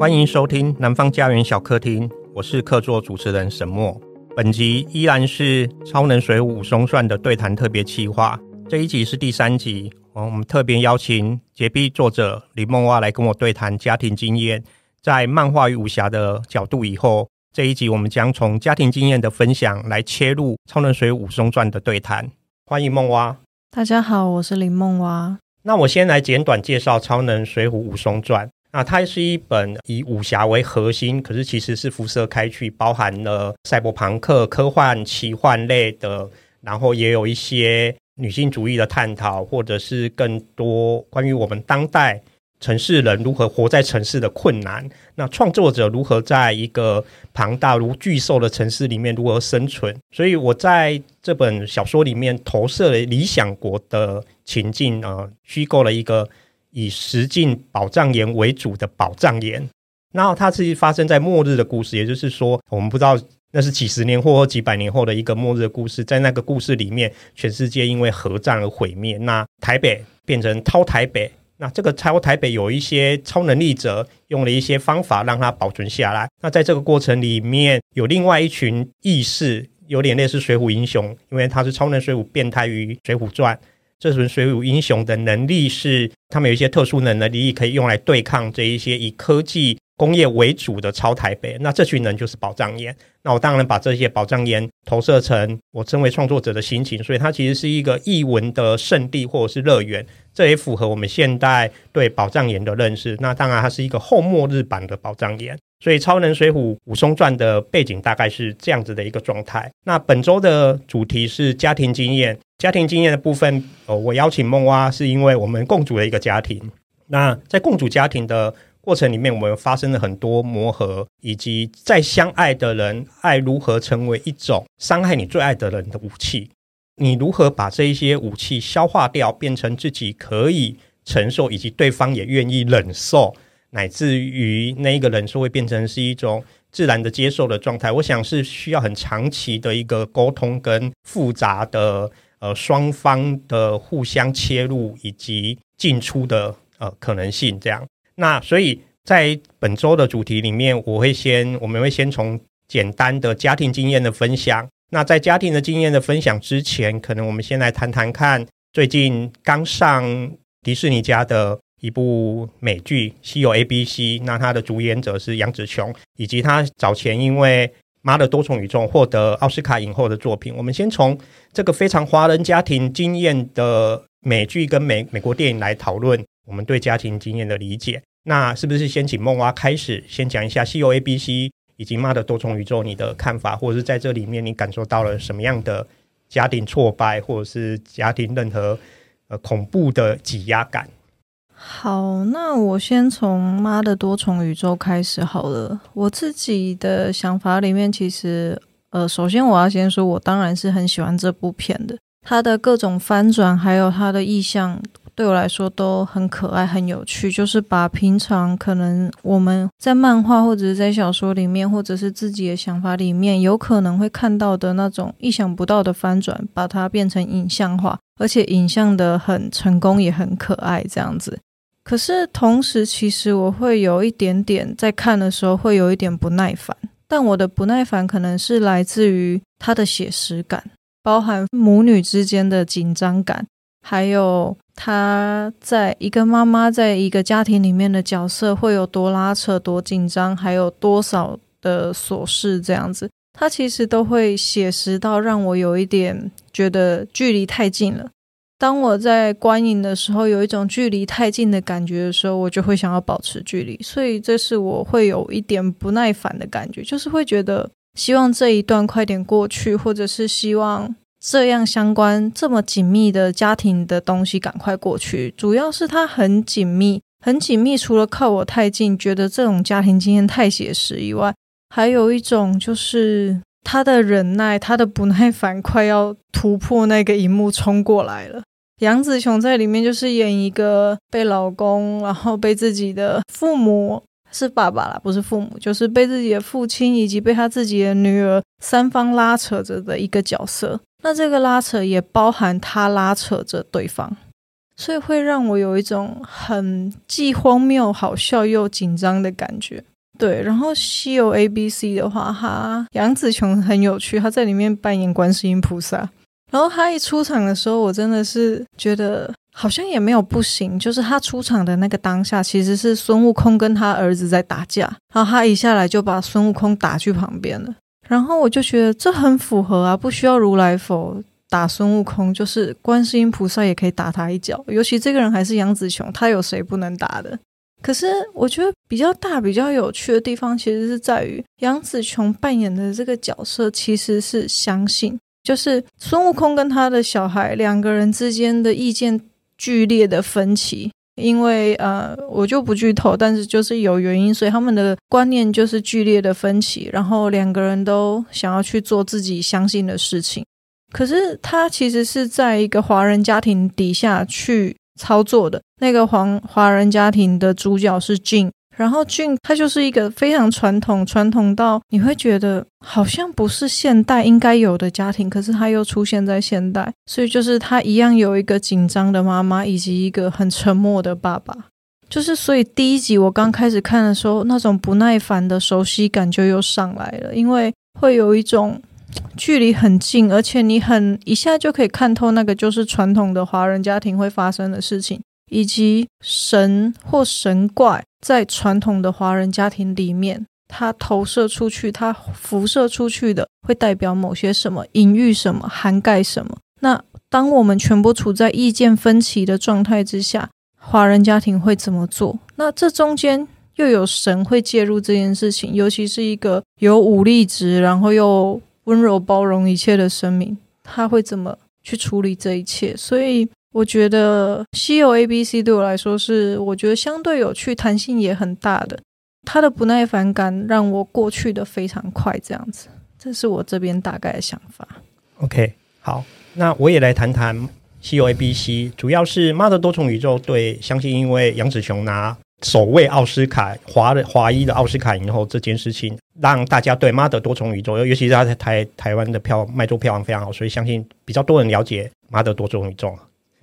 欢迎收听南方家园小客厅，我是客座主持人沈墨。本集依然是《超能水浒武松传》的对谈特别企划，这一集是第三集。我们特别邀请洁癖作者林梦蛙来跟我对谈家庭经验，在漫画与武侠的角度。以后这一集我们将从家庭经验的分享来切入《超能水浒武松传》的对谈。欢迎梦蛙。大家好，我是林梦蛙。那我先来简短介绍《超能水浒武松传》。那它是一本以武侠为核心，可是其实是辐射开去，包含了赛博朋克、科幻、奇幻类的，然后也有一些女性主义的探讨，或者是更多关于我们当代城市人如何活在城市的困难。那创作者如何在一个庞大如巨兽的城市里面如何生存？所以我在这本小说里面投射了理想国的情境啊，虚构了一个。以石境宝藏岩为主的宝藏岩，然后它是发生在末日的故事，也就是说，我们不知道那是几十年或几百年后的一个末日的故事。在那个故事里面，全世界因为核战而毁灭，那台北变成超台北，那这个超台北有一些超能力者用了一些方法让它保存下来。那在这个过程里面，有另外一群义士，有点类似水浒英雄，因为他是超能水浒变态于水浒传。这群水浒英雄的能力是，他们有一些特殊的能力，可以用来对抗这一些以科技工业为主的超台北。那这群人就是宝藏岩。那我当然把这些宝藏岩投射成我身为创作者的心情，所以它其实是一个艺文的圣地或者是乐园。这也符合我们现代对宝藏岩的认识。那当然，它是一个后末日版的宝藏岩。所以，《超能水浒武松传》的背景大概是这样子的一个状态。那本周的主题是家庭经验。家庭经验的部分，呃，我邀请梦蛙，是因为我们共组了一个家庭。那在共组家庭的过程里面，我们发生了很多磨合，以及在相爱的人，爱如何成为一种伤害你最爱的人的武器？你如何把这一些武器消化掉，变成自己可以承受，以及对方也愿意忍受？乃至于那一个忍受会变成是一种自然的接受的状态，我想是需要很长期的一个沟通跟复杂的呃双方的互相切入以及进出的呃可能性这样。那所以在本周的主题里面，我会先我们会先从简单的家庭经验的分享。那在家庭的经验的分享之前，可能我们先来谈谈看最近刚上迪士尼家的。一部美剧《西游 A B C》，那它的主演者是杨紫琼，以及他早前因为《妈的多重宇宙》获得奥斯卡影后的作品。我们先从这个非常华人家庭经验的美剧跟美美国电影来讨论我们对家庭经验的理解。那是不是先请梦蛙开始，先讲一下《西游 A B C》以及《妈的多重宇宙》你的看法，或者是在这里面你感受到了什么样的家庭挫败，或者是家庭任何呃恐怖的挤压感？好，那我先从《妈的多重宇宙》开始好了。我自己的想法里面，其实，呃，首先我要先说，我当然是很喜欢这部片的。它的各种翻转，还有它的意象，对我来说都很可爱、很有趣。就是把平常可能我们在漫画或者是在小说里面，或者是自己的想法里面，有可能会看到的那种意想不到的翻转，把它变成影像化，而且影像的很成功，也很可爱，这样子。可是同时，其实我会有一点点在看的时候会有一点不耐烦，但我的不耐烦可能是来自于它的写实感，包含母女之间的紧张感，还有她在一个妈妈在一个家庭里面的角色会有多拉扯、多紧张，还有多少的琐事这样子，它其实都会写实到让我有一点觉得距离太近了。当我在观影的时候，有一种距离太近的感觉的时候，我就会想要保持距离，所以这是我会有一点不耐烦的感觉，就是会觉得希望这一段快点过去，或者是希望这样相关这么紧密的家庭的东西赶快过去。主要是它很紧密，很紧密，除了靠我太近，觉得这种家庭经验太写实以外，还有一种就是他的忍耐，他的不耐烦快要突破那个荧幕冲过来了。杨紫琼在里面就是演一个被老公，然后被自己的父母，是爸爸啦，不是父母，就是被自己的父亲以及被他自己的女儿三方拉扯着的一个角色。那这个拉扯也包含他拉扯着对方，所以会让我有一种很既荒谬、好笑又紧张的感觉。对，然后《西游 A B C》的话，哈杨紫琼很有趣，她在里面扮演观世音菩萨。然后他一出场的时候，我真的是觉得好像也没有不行。就是他出场的那个当下，其实是孙悟空跟他儿子在打架，然后他一下来就把孙悟空打去旁边了。然后我就觉得这很符合啊，不需要如来佛打孙悟空，就是观世音菩萨也可以打他一脚。尤其这个人还是杨紫琼，他有谁不能打的？可是我觉得比较大、比较有趣的地方，其实是在于杨紫琼扮演的这个角色，其实是相信，就是孙悟空跟他的小孩两个人之间的意见剧烈的分歧。因为呃，我就不剧透，但是就是有原因，所以他们的观念就是剧烈的分歧，然后两个人都想要去做自己相信的事情。可是他其实是在一个华人家庭底下去操作的，那个华华人家庭的主角是静。然后俊他就是一个非常传统，传统到你会觉得好像不是现代应该有的家庭，可是他又出现在现代，所以就是他一样有一个紧张的妈妈，以及一个很沉默的爸爸。就是所以第一集我刚开始看的时候，那种不耐烦的熟悉感就又上来了，因为会有一种距离很近，而且你很一下就可以看透那个就是传统的华人家庭会发生的事情。以及神或神怪在传统的华人家庭里面，它投射出去，它辐射出去的会代表某些什么，隐喻什么，涵盖什么。那当我们全部处在意见分歧的状态之下，华人家庭会怎么做？那这中间又有神会介入这件事情，尤其是一个有武力值，然后又温柔包容一切的生命，他会怎么去处理这一切？所以。我觉得《西游 A B C》对我来说是，我觉得相对有趣、弹性也很大的。它的不耐烦感让我过去的非常快，这样子，这是我这边大概的想法。OK，好，那我也来谈谈《西游 A B C》，主要是《妈的多重宇宙》对，相信因为杨紫琼拿首位奥斯卡华的华裔的奥斯卡影后，这件事情让大家对《妈的多重宇宙》，尤其是他在台台湾的票卖座票房非常好，所以相信比较多人了解《妈的多重宇宙》。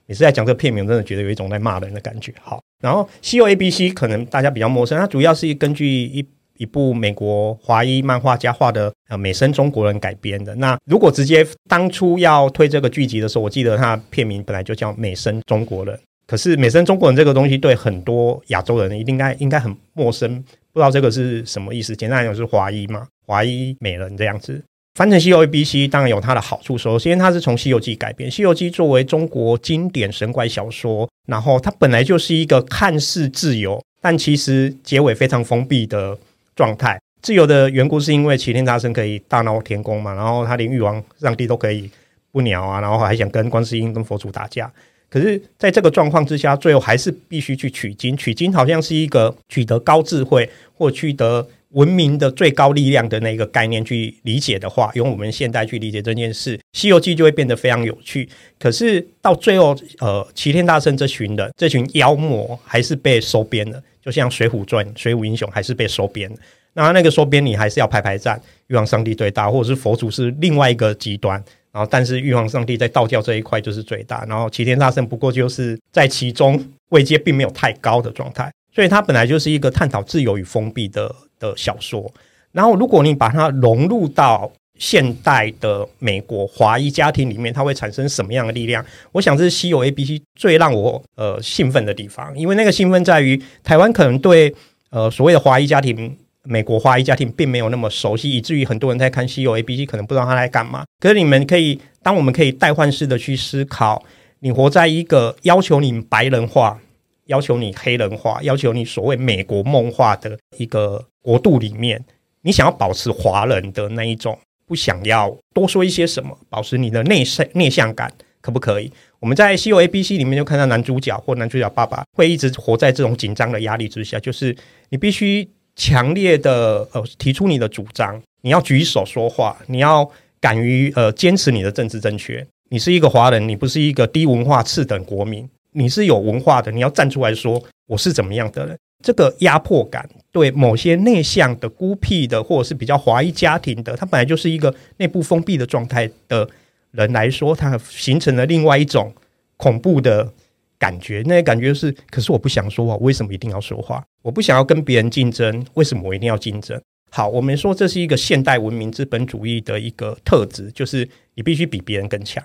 也是在讲这个片名，真的觉得有一种在骂人的感觉。好，然后《西游 A B C》可能大家比较陌生，它主要是根据一一部美国华裔漫画家画的呃美声中国人改编的。那如果直接当初要推这个剧集的时候，我记得它片名本来就叫《美声中国人》，可是《美声中国人》这个东西对很多亚洲人一定应该应该很陌生，不知道这个是什么意思。简单来讲是华裔嘛，华裔美人这样子。翻成《西游 A B C》当然有它的好处。首先，它是从《西游记》改编，《西游记》作为中国经典神怪小说，然后它本来就是一个看似自由，但其实结尾非常封闭的状态。自由的缘故是因为齐天大圣可以大闹天宫嘛，然后他连玉皇上帝都可以不鸟啊，然后还想跟观世音跟佛祖打架。可是，在这个状况之下，最后还是必须去取经。取经好像是一个取得高智慧或取得。文明的最高力量的那个概念去理解的话，用我们现代去理解这件事，《西游记》就会变得非常有趣。可是到最后，呃，齐天大圣这群人，这群妖魔还是被收编了，就像《水浒传》水浒英雄还是被收编。那那个收编你还是要排排站，玉皇上帝最大，或者是佛祖是另外一个极端。然后，但是玉皇上帝在道教这一块就是最大，然后齐天大圣不过就是在其中位阶并没有太高的状态，所以它本来就是一个探讨自由与封闭的。的小说，然后如果你把它融入到现代的美国华裔家庭里面，它会产生什么样的力量？我想这是《西游 A B C》最让我呃兴奋的地方，因为那个兴奋在于台湾可能对呃所谓的华裔家庭、美国华裔家庭并没有那么熟悉，以至于很多人在看《西游 A B C》可能不知道他在干嘛。可是你们可以，当我们可以代换式的去思考，你活在一个要求你们白人化。要求你黑人化，要求你所谓美国梦化的一个国度里面，你想要保持华人的那一种，不想要多说一些什么，保持你的内向内向感，可不可以？我们在《西游 A B C》里面就看到男主角或男主角爸爸会一直活在这种紧张的压力之下，就是你必须强烈的呃提出你的主张，你要举手说话，你要敢于呃坚持你的政治正确。你是一个华人，你不是一个低文化次等国民。你是有文化的，你要站出来说我是怎么样的人。这个压迫感对某些内向的、孤僻的，或者是比较华裔家庭的，他本来就是一个内部封闭的状态的人来说，他形成了另外一种恐怖的感觉，那些感觉是，可是我不想说话，为什么一定要说话？我不想要跟别人竞争，为什么我一定要竞争？好，我们说这是一个现代文明资本主义的一个特质，就是你必须比别人更强。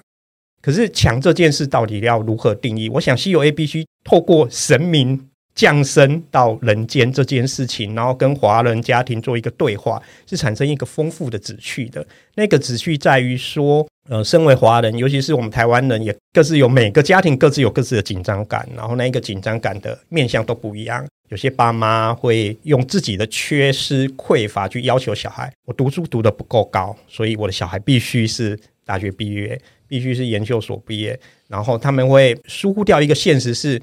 可是强这件事到底要如何定义？我想西游 A B C 透过神明。降生到人间这件事情，然后跟华人家庭做一个对话，是产生一个丰富的子序的。那个子序在于说，呃，身为华人，尤其是我们台湾人，也各自有每个家庭各自有各自的紧张感，然后那一个紧张感的面向都不一样。有些爸妈会用自己的缺失匮乏去要求小孩，我读书读得不够高，所以我的小孩必须是大学毕业，必须是研究所毕业，然后他们会疏忽掉一个现实是。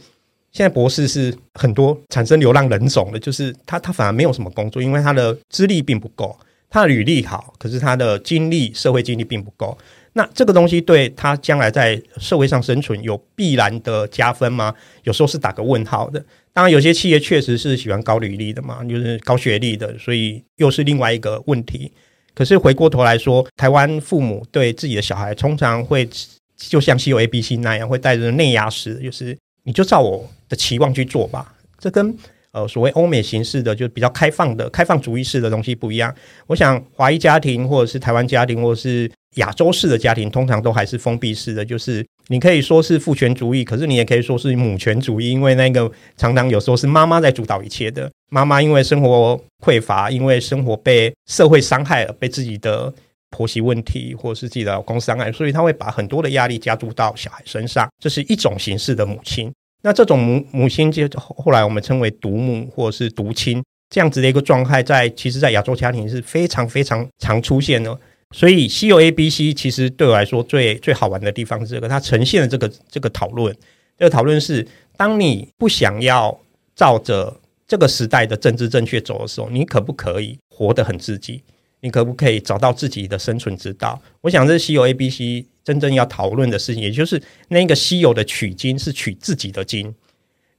现在博士是很多产生流浪人种的，就是他他反而没有什么工作，因为他的资历并不够，他的履历好，可是他的经历社会经历并不够。那这个东西对他将来在社会上生存有必然的加分吗？有时候是打个问号的。当然，有些企业确实是喜欢高履历的嘛，就是高学历的，所以又是另外一个问题。可是回过头来说，台湾父母对自己的小孩通常会就像西游 A B C 那样，会带着内压式，就是。你就照我的期望去做吧，这跟呃所谓欧美形式的就比较开放的开放主义式的东西不一样。我想华裔家庭或者是台湾家庭或者是亚洲式的家庭，通常都还是封闭式的，就是你可以说是父权主义，可是你也可以说是母权主义，因为那个常常有时候是妈妈在主导一切的。妈妈因为生活匮乏，因为生活被社会伤害了，被自己的婆媳问题或是自己的老公伤害，所以他会把很多的压力加注到小孩身上，这是一种形式的母亲。那这种母母亲，就后来我们称为独母或是独亲这样子的一个状态，在其实，在亚洲家庭是非常非常常出现的。所以西游 A B C 其实对我来说最最好玩的地方是这个，它呈现了这个这个讨论。这个讨论是，当你不想要照着这个时代的政治正确走的时候，你可不可以活得很自己？你可不可以找到自己的生存之道？我想这是西游 A B C。真正要讨论的事情，也就是那个西游的取经是取自己的经，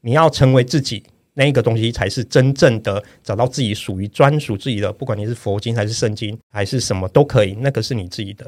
你要成为自己，那一个东西才是真正的找到自己属于专属自己的，不管你是佛经还是圣经还是什么都可以，那个是你自己的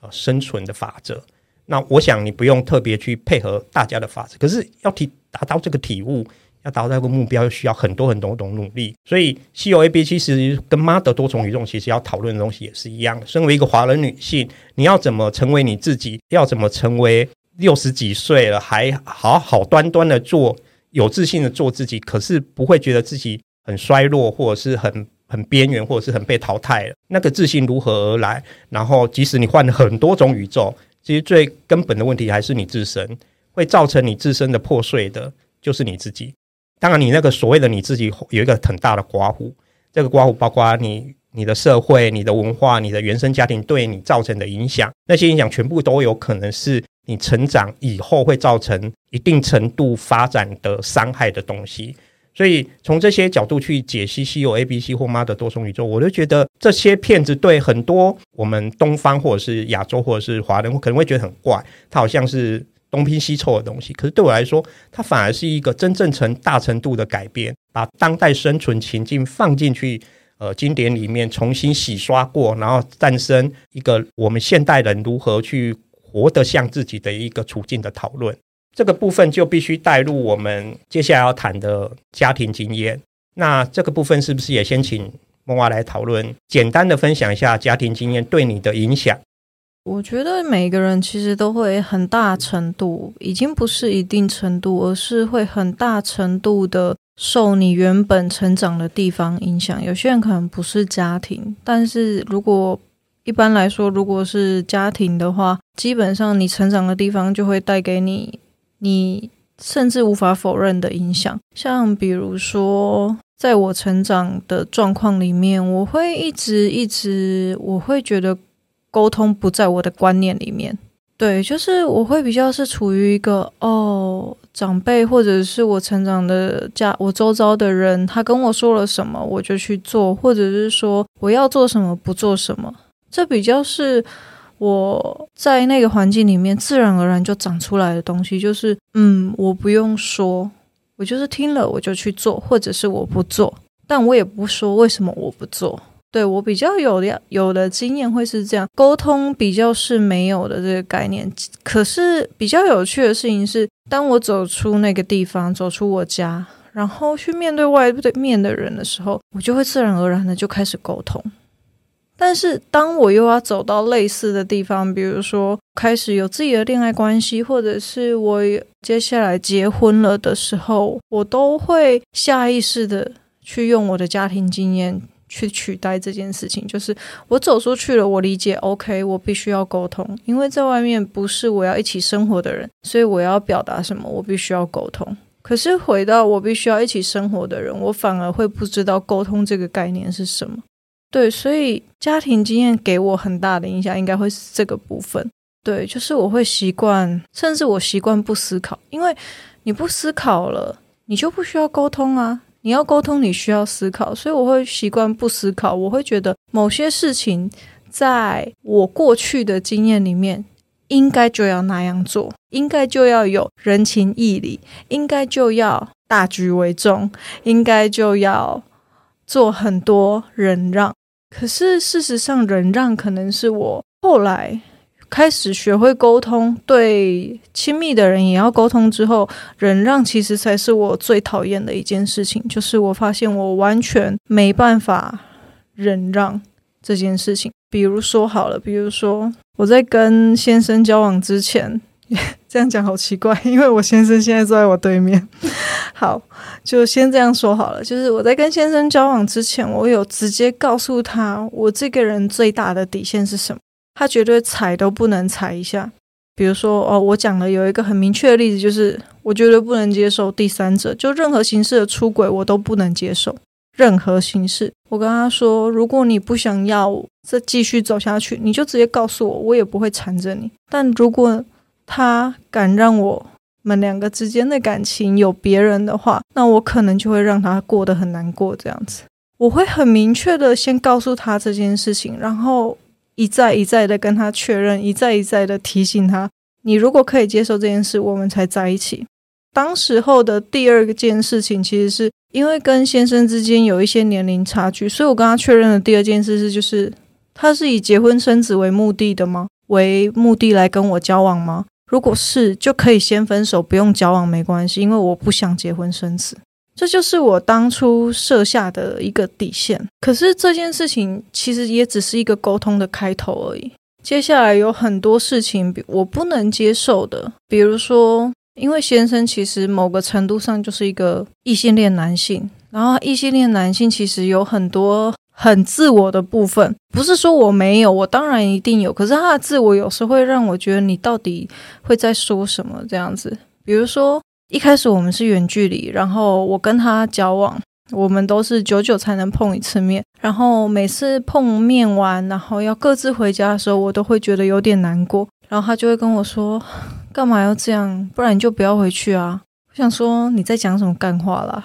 啊生存的法则。那我想你不用特别去配合大家的法则，可是要体达到这个体悟。要达到这个目标，需要很多很多种努力。所以，西游 A B 其实跟妈的多重宇宙其实要讨论的东西也是一样的。身为一个华人女性，你要怎么成为你自己？要怎么成为六十几岁了还好好端端的做有自信的做自己？可是不会觉得自己很衰落，或者是很很边缘，或者是很被淘汰了。那个自信如何而来？然后，即使你换了很多种宇宙，其实最根本的问题还是你自身，会造成你自身的破碎的，就是你自己。当然，你那个所谓的你自己有一个很大的刮胡，这个刮胡包括你、你的社会、你的文化、你的原生家庭对你造成的影响，那些影响全部都有可能是你成长以后会造成一定程度发展的伤害的东西。所以从这些角度去解析《西游 A B C》或《妈的多重宇宙》，我就觉得这些片子对很多我们东方或者是亚洲或者是华人我可能会觉得很怪，它好像是。东拼西凑的东西，可是对我来说，它反而是一个真正成大程度的改变，把当代生存情境放进去，呃，经典里面重新洗刷过，然后诞生一个我们现代人如何去活得像自己的一个处境的讨论。这个部分就必须带入我们接下来要谈的家庭经验。那这个部分是不是也先请梦娃来讨论，简单的分享一下家庭经验对你的影响？我觉得每个人其实都会很大程度，已经不是一定程度，而是会很大程度的受你原本成长的地方影响。有些人可能不是家庭，但是如果一般来说，如果是家庭的话，基本上你成长的地方就会带给你，你甚至无法否认的影响。像比如说，在我成长的状况里面，我会一直一直，我会觉得。沟通不在我的观念里面，对，就是我会比较是处于一个哦，长辈或者是我成长的家，我周遭的人，他跟我说了什么，我就去做，或者是说我要做什么不做什么，这比较是我在那个环境里面自然而然就长出来的东西，就是嗯，我不用说，我就是听了我就去做，或者是我不做，但我也不说为什么我不做。对，我比较有的有的经验会是这样，沟通比较是没有的这个概念。可是比较有趣的事情是，当我走出那个地方，走出我家，然后去面对外对面的人的时候，我就会自然而然的就开始沟通。但是当我又要走到类似的地方，比如说开始有自己的恋爱关系，或者是我接下来结婚了的时候，我都会下意识的去用我的家庭经验。去取代这件事情，就是我走出去了，我理解，OK，我必须要沟通，因为在外面不是我要一起生活的人，所以我要表达什么，我必须要沟通。可是回到我必须要一起生活的人，我反而会不知道沟通这个概念是什么。对，所以家庭经验给我很大的影响，应该会是这个部分。对，就是我会习惯，甚至我习惯不思考，因为你不思考了，你就不需要沟通啊。你要沟通，你需要思考，所以我会习惯不思考。我会觉得某些事情，在我过去的经验里面，应该就要那样做，应该就要有人情义理，应该就要大局为重，应该就要做很多忍让。可是事实上，忍让可能是我后来。开始学会沟通，对亲密的人也要沟通之后，忍让其实才是我最讨厌的一件事情。就是我发现我完全没办法忍让这件事情。比如说好了，比如说我在跟先生交往之前，这样讲好奇怪，因为我先生现在坐在我对面。好，就先这样说好了。就是我在跟先生交往之前，我有直接告诉他，我这个人最大的底线是什么。他绝对踩都不能踩一下，比如说哦，我讲了有一个很明确的例子，就是我绝对不能接受第三者，就任何形式的出轨我都不能接受，任何形式。我跟他说，如果你不想要再继续走下去，你就直接告诉我，我也不会缠着你。但如果他敢让我们两个之间的感情有别人的话，那我可能就会让他过得很难过。这样子，我会很明确的先告诉他这件事情，然后。一再一再的跟他确认，一再一再的提醒他：你如果可以接受这件事，我们才在一起。当时候的第二件事情，其实是因为跟先生之间有一些年龄差距，所以我跟他确认的第二件事是，就是他是以结婚生子为目的的吗？为目的来跟我交往吗？如果是，就可以先分手，不用交往没关系，因为我不想结婚生子。这就是我当初设下的一个底线。可是这件事情其实也只是一个沟通的开头而已。接下来有很多事情我不能接受的，比如说，因为先生其实某个程度上就是一个异性恋男性，然后异性恋男性其实有很多很自我的部分，不是说我没有，我当然一定有。可是他的自我有时会让我觉得你到底会在说什么这样子，比如说。一开始我们是远距离，然后我跟他交往，我们都是久久才能碰一次面，然后每次碰面完，然后要各自回家的时候，我都会觉得有点难过，然后他就会跟我说：“干嘛要这样？不然你就不要回去啊！”我想说你在讲什么干话啦？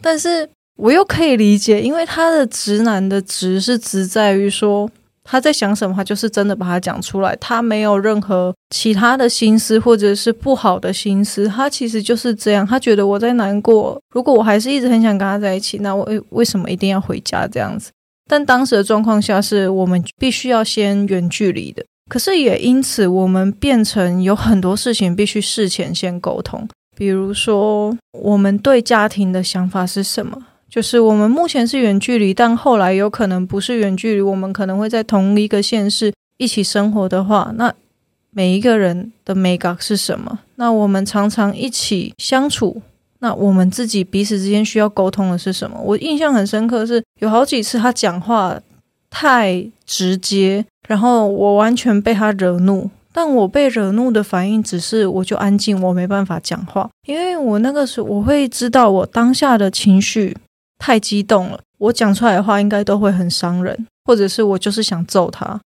但是我又可以理解，因为他的直男的直是直在于说。他在想什么，他就是真的把它讲出来，他没有任何其他的心思或者是不好的心思，他其实就是这样。他觉得我在难过，如果我还是一直很想跟他在一起，那我为什么一定要回家这样子？但当时的状况下是我们必须要先远距离的，可是也因此我们变成有很多事情必须事前先沟通，比如说我们对家庭的想法是什么。就是我们目前是远距离，但后来有可能不是远距离，我们可能会在同一个县市一起生活的话，那每一个人的美感是什么？那我们常常一起相处，那我们自己彼此之间需要沟通的是什么？我印象很深刻，是有好几次他讲话太直接，然后我完全被他惹怒。但我被惹怒的反应只是，我就安静，我没办法讲话，因为我那个时候我会知道我当下的情绪。太激动了，我讲出来的话应该都会很伤人，或者是我就是想揍他。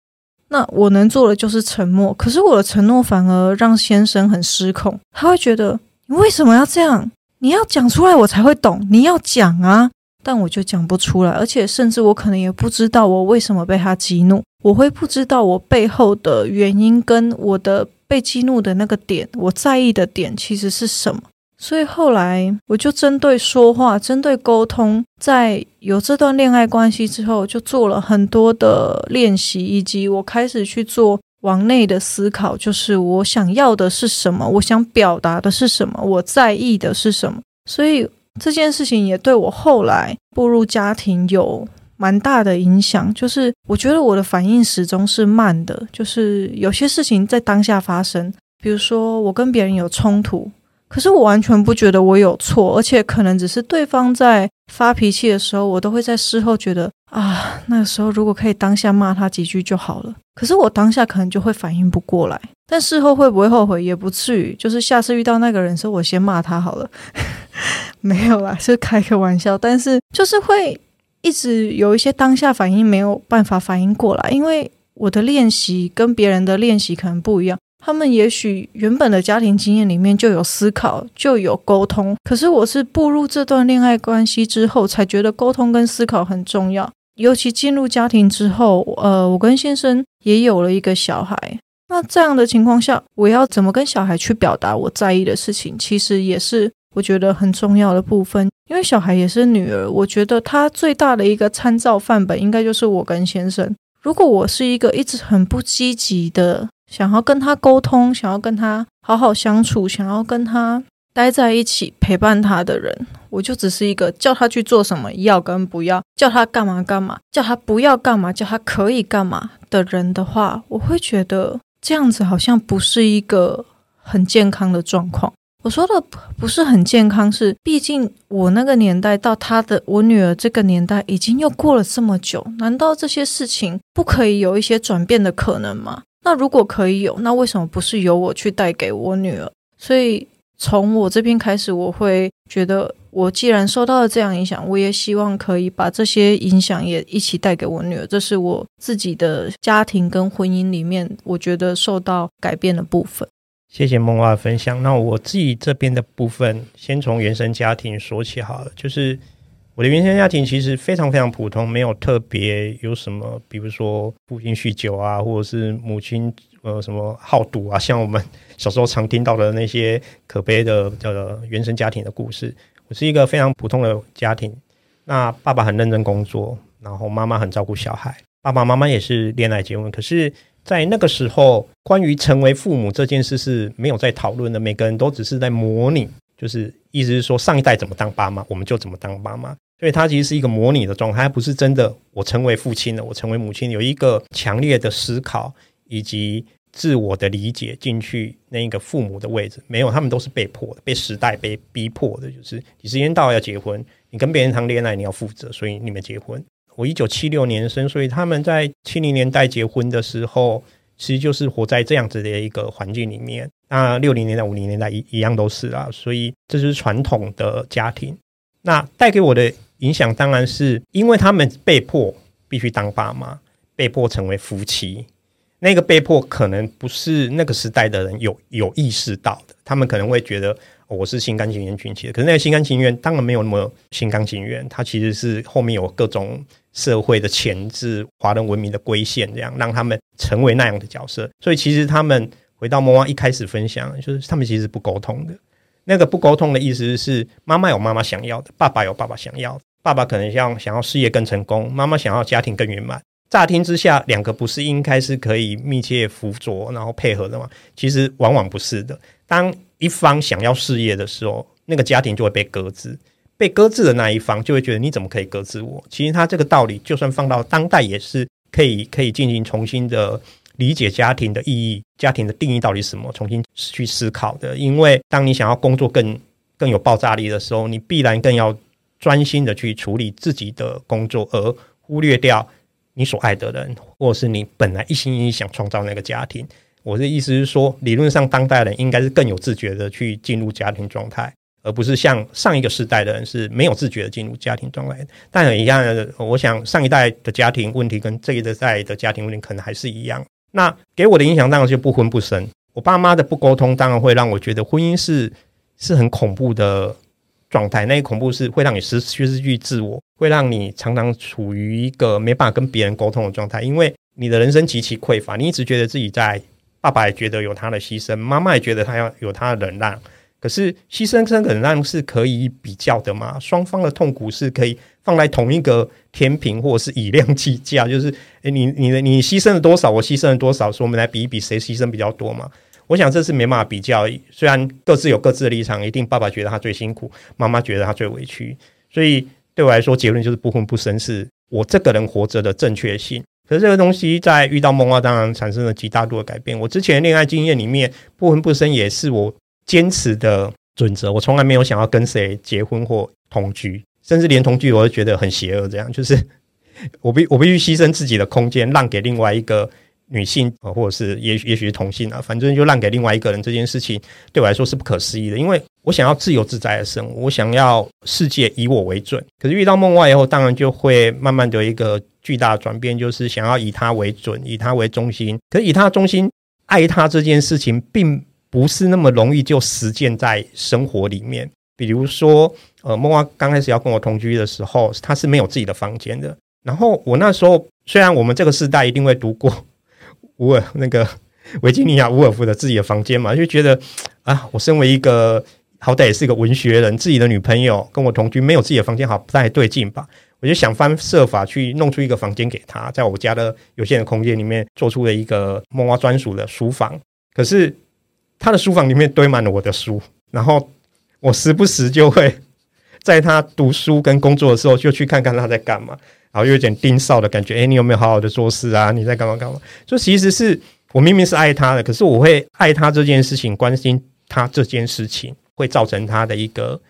那我能做的就是沉默，可是我的承诺反而让先生很失控，他会觉得你为什么要这样？你要讲出来我才会懂，你要讲啊，但我就讲不出来，而且甚至我可能也不知道我为什么被他激怒，我会不知道我背后的原因跟我的被激怒的那个点，我在意的点其实是什么。所以后来我就针对说话、针对沟通，在有这段恋爱关系之后，就做了很多的练习，以及我开始去做往内的思考，就是我想要的是什么，我想表达的是什么，我在意的是什么。所以这件事情也对我后来步入家庭有蛮大的影响。就是我觉得我的反应始终是慢的，就是有些事情在当下发生，比如说我跟别人有冲突。可是我完全不觉得我有错，而且可能只是对方在发脾气的时候，我都会在事后觉得啊，那个时候如果可以当下骂他几句就好了。可是我当下可能就会反应不过来，但事后会不会后悔也不至于。就是下次遇到那个人时候，我先骂他好了。没有啦，是开个玩笑。但是就是会一直有一些当下反应没有办法反应过来，因为我的练习跟别人的练习可能不一样。他们也许原本的家庭经验里面就有思考，就有沟通。可是我是步入这段恋爱关系之后，才觉得沟通跟思考很重要。尤其进入家庭之后，呃，我跟先生也有了一个小孩。那这样的情况下，我要怎么跟小孩去表达我在意的事情，其实也是我觉得很重要的部分。因为小孩也是女儿，我觉得她最大的一个参照范本，应该就是我跟先生。如果我是一个一直很不积极的，想要跟他沟通，想要跟他好好相处，想要跟他待在一起陪伴他的人，我就只是一个叫他去做什么要跟不要，叫他干嘛干嘛，叫他不要干嘛，叫他可以干嘛的人的话，我会觉得这样子好像不是一个很健康的状况。我说的不是很健康，是毕竟我那个年代到他的我女儿这个年代已经又过了这么久，难道这些事情不可以有一些转变的可能吗？那如果可以有，那为什么不是由我去带给我女儿？所以从我这边开始，我会觉得，我既然受到了这样影响，我也希望可以把这些影响也一起带给我女儿。这是我自己的家庭跟婚姻里面，我觉得受到改变的部分。谢谢梦蛙的分享。那我自己这边的部分，先从原生家庭说起好了，就是。我的原生家庭其实非常非常普通，没有特别有什么，比如说父亲酗酒啊，或者是母亲呃什么好赌啊，像我们小时候常听到的那些可悲的叫做原生家庭的故事。我是一个非常普通的家庭，那爸爸很认真工作，然后妈妈很照顾小孩，爸爸妈妈也是恋爱结婚。可是，在那个时候，关于成为父母这件事是没有在讨论的，每个人都只是在模拟，就是意思是说上一代怎么当爸妈，我们就怎么当爸妈。所以它其实是一个模拟的状态，还不是真的。我成为父亲了，我成为母亲，有一个强烈的思考以及自我的理解进去那一个父母的位置，没有，他们都是被迫的，被时代被逼迫的。就是你时间到了要结婚，你跟别人谈恋爱，你要负责，所以你们结婚。我一九七六年生，所以他们在七零年代结婚的时候，其实就是活在这样子的一个环境里面。那六零年代、五零年代一一样都是啊，所以这就是传统的家庭。那带给我的。影响当然是因为他们被迫必须当爸妈，被迫成为夫妻。那个被迫可能不是那个时代的人有有意识到的，他们可能会觉得，我是心甘情愿娶妻的。可是那个心甘情愿当然没有那么心甘情愿，他其实是后面有各种社会的钳制、华人文明的规限，这样让他们成为那样的角色。所以其实他们回到梦蛙一开始分享，就是他们其实不沟通的。那个不沟通的意思是，妈妈有妈妈想要的，爸爸有爸爸想要的。爸爸可能像想要事业更成功，妈妈想要家庭更圆满。乍听之下，两个不是应该是可以密切辅佐，然后配合的吗？其实往往不是的。当一方想要事业的时候，那个家庭就会被搁置。被搁置的那一方就会觉得你怎么可以搁置我？其实他这个道理，就算放到当代，也是可以可以进行重新的理解家庭的意义，家庭的定义到底是什么，重新去思考的。因为当你想要工作更更有爆炸力的时候，你必然更要。专心的去处理自己的工作，而忽略掉你所爱的人，或是你本来一心一意想创造那个家庭。我的意思是说，理论上当代人应该是更有自觉的去进入家庭状态，而不是像上一个世代的人是没有自觉的进入家庭状态。但很遗憾的，我想上一代的家庭问题跟这一代的家庭问题可能还是一样。那给我的影响当然就不婚不生。我爸妈的不沟通，当然会让我觉得婚姻是是很恐怖的。状态，那个恐怖是会让你失去失去自我，会让你常常处于一个没办法跟别人沟通的状态，因为你的人生极其匮乏，你一直觉得自己在，爸爸也觉得有他的牺牲，妈妈也觉得他要有他的忍让，可是牺牲跟忍让是可以比较的嘛？双方的痛苦是可以放在同一个天平，或者是以量计价，就是诶，你你的你牺牲了多少，我牺牲了多少，所以我们来比一比谁牺牲比较多嘛？我想这是没办法比较，虽然各自有各自的立场，一定爸爸觉得他最辛苦，妈妈觉得他最委屈，所以对我来说，结论就是不婚不生是我这个人活着的正确性。可是这个东西在遇到梦蛙，当然产生了极大度的改变。我之前恋爱经验里面，不婚不生也是我坚持的准则。我从来没有想要跟谁结婚或同居，甚至连同居我都觉得很邪恶。这样 就是 我必我必须牺牲自己的空间，让给另外一个女性啊，或者是也也许是同性啊，反正就让给另外一个人。这件事情对我来说是不可思议的，因为我想要自由自在的生活，我想要世界以我为准。可是遇到梦外以后，当然就会慢慢的一个。巨大的转变就是想要以他为准，以他为中心。可是以他中心爱他这件事情，并不是那么容易就实践在生活里面。比如说，呃，梦蛙刚开始要跟我同居的时候，他是没有自己的房间的。然后我那时候，虽然我们这个世代一定会读过伍尔那个维吉尼亚·伍尔夫的自己的房间嘛，就觉得啊，我身为一个好歹也是一个文学人，自己的女朋友跟我同居，没有自己的房间，好不太对劲吧。我就想方设法去弄出一个房间给他，在我家的有限的空间里面做出了一个梦蛙专属的书房。可是他的书房里面堆满了我的书，然后我时不时就会在他读书跟工作的时候就去看看他在干嘛，然后又有点盯梢的感觉。诶，你有没有好好的做事啊？你在干嘛干嘛？就其实是我明明是爱他的，可是我会爱他这件事情，关心他这件事情，会造成他的一个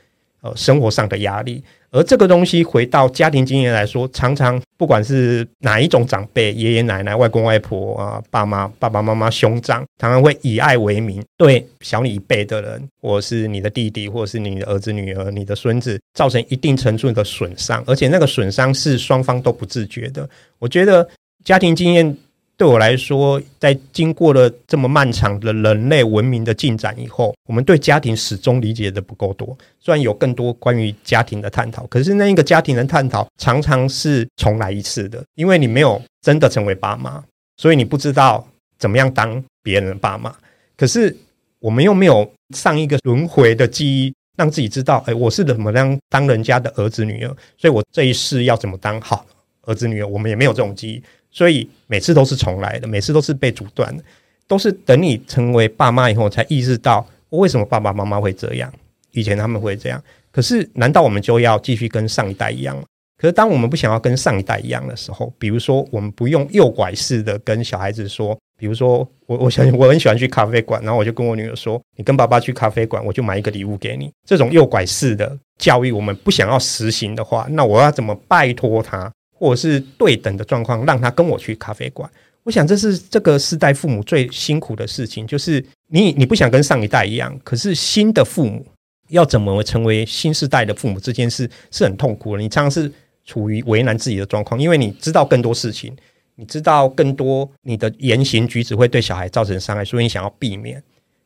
呃生活上的压力。而这个东西回到家庭经验来说，常常不管是哪一种长辈，爷爷奶奶、外公外婆啊、爸妈、爸爸妈妈、兄长，常常会以爱为名，对小你一辈的人，或是你的弟弟，或是你的儿子、女儿、你的孙子，造成一定程度的损伤，而且那个损伤是双方都不自觉的。我觉得家庭经验。对我来说，在经过了这么漫长的人类文明的进展以后，我们对家庭始终理解的不够多。虽然有更多关于家庭的探讨，可是那一个家庭的探讨常常是重来一次的，因为你没有真的成为爸妈，所以你不知道怎么样当别人的爸妈。可是我们又没有上一个轮回的记忆，让自己知道，哎，我是怎么样当人家的儿子女儿，所以我这一世要怎么当好儿子女儿，我们也没有这种记忆。所以每次都是重来的，每次都是被阻断的，都是等你成为爸妈以后才意识到为什么爸爸妈妈会这样，以前他们会这样。可是难道我们就要继续跟上一代一样吗？可是当我们不想要跟上一代一样的时候，比如说我们不用诱拐式的跟小孩子说，比如说我我想我很喜欢去咖啡馆，然后我就跟我女儿说，你跟爸爸去咖啡馆，我就买一个礼物给你。这种诱拐式的教育，我们不想要实行的话，那我要怎么拜托他？或者是对等的状况，让他跟我去咖啡馆。我想这是这个世代父母最辛苦的事情，就是你你不想跟上一代一样，可是新的父母要怎么成为新世代的父母这件事是很痛苦的。你常常是处于为难自己的状况，因为你知道更多事情，你知道更多你的言行举止会对小孩造成伤害，所以你想要避免。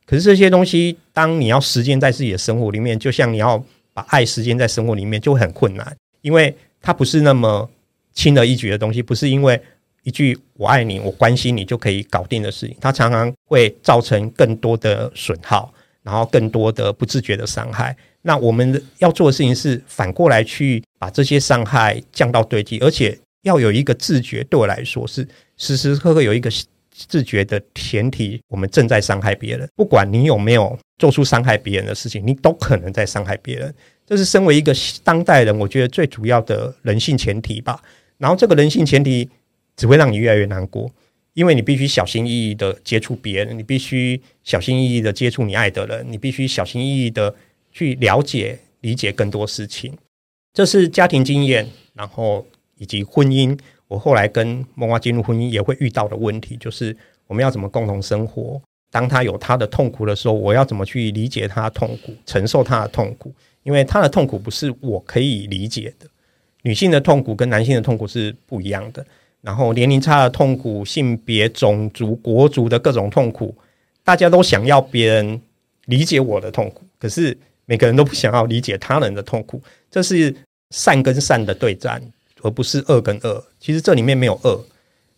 可是这些东西，当你要实践在自己的生活里面，就像你要把爱实践在生活里面，就会很困难，因为它不是那么。轻而易举的东西，不是因为一句“我爱你”“我关心你”就可以搞定的事情，它常常会造成更多的损耗，然后更多的不自觉的伤害。那我们要做的事情是反过来去把这些伤害降到最低，而且要有一个自觉。对我来说，是时时刻刻有一个自觉的前提：我们正在伤害别人。不管你有没有做出伤害别人的事情，你都可能在伤害别人。这是身为一个当代人，我觉得最主要的人性前提吧。然后这个人性前提只会让你越来越难过，因为你必须小心翼翼的接触别人，你必须小心翼翼的接触你爱的人，你必须小心翼翼的去了解、理解更多事情。这是家庭经验，然后以及婚姻。我后来跟梦蛙进入婚姻也会遇到的问题，就是我们要怎么共同生活？当他有他的痛苦的时候，我要怎么去理解他的痛苦，承受他的痛苦？因为他的痛苦不是我可以理解的。女性的痛苦跟男性的痛苦是不一样的，然后年龄差的痛苦、性别、种族、国族的各种痛苦，大家都想要别人理解我的痛苦，可是每个人都不想要理解他人的痛苦，这是善跟善的对战，而不是恶跟恶。其实这里面没有恶，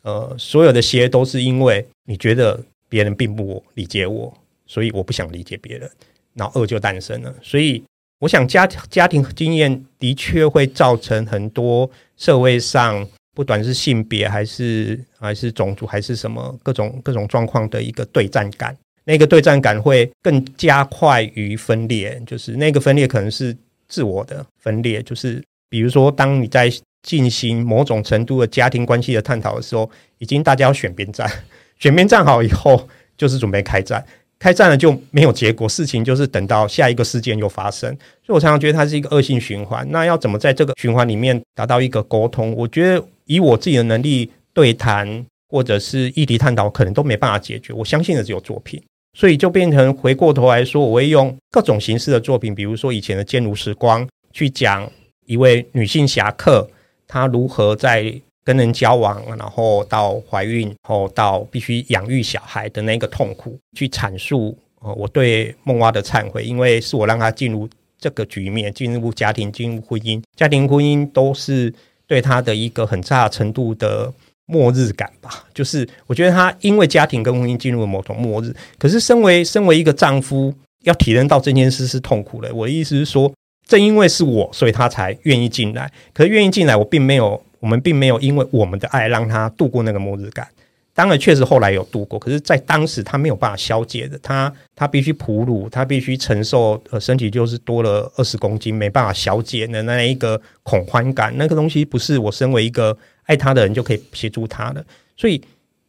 呃，所有的邪都是因为你觉得别人并不理解我，所以我不想理解别人。然后恶就诞生了。所以，我想家家庭经验的确会造成很多社会上，不管是性别还是还是种族还是什么各种各种状况的一个对战感。那个对战感会更加快于分裂，就是那个分裂可能是自我的分裂，就是比如说，当你在进行某种程度的家庭关系的探讨的时候，已经大家要选边站，选边站好以后，就是准备开战，开战了就没有结果，事情就是等到下一个事件又发生，所以我常常觉得它是一个恶性循环。那要怎么在这个循环里面达到一个沟通？我觉得以我自己的能力对谈或者是议题探讨，可能都没办法解决。我相信的只有作品。所以就变成回过头来说，我会用各种形式的作品，比如说以前的《坚如时光》，去讲一位女性侠客，她如何在跟人交往，然后到怀孕，然后到必须养育小孩的那个痛苦，去阐述呃我对梦蛙的忏悔，因为是我让她进入这个局面，进入家庭，进入婚姻，家庭婚姻都是对她的一个很大程度的。末日感吧，就是我觉得他因为家庭跟婚姻进入了某种末日，可是身为身为一个丈夫，要体认到这件事是痛苦的。我的意思是说，正因为是我，所以他才愿意进来。可是愿意进来，我并没有，我们并没有因为我们的爱让他度过那个末日感。当然，确实后来有度过，可是，在当时他没有办法消解的，他他必须哺乳，他必须承受，呃，身体就是多了二十公斤，没办法消解的那一个恐慌感，那个东西不是我身为一个爱他的人就可以协助他的。所以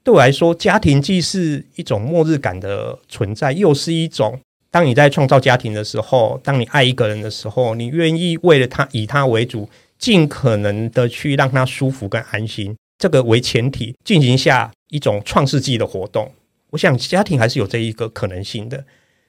对我来说，家庭既是一种末日感的存在，又是一种当你在创造家庭的时候，当你爱一个人的时候，你愿意为了他以他为主，尽可能的去让他舒服跟安心。这个为前提进行下一种创世纪的活动，我想家庭还是有这一个可能性的。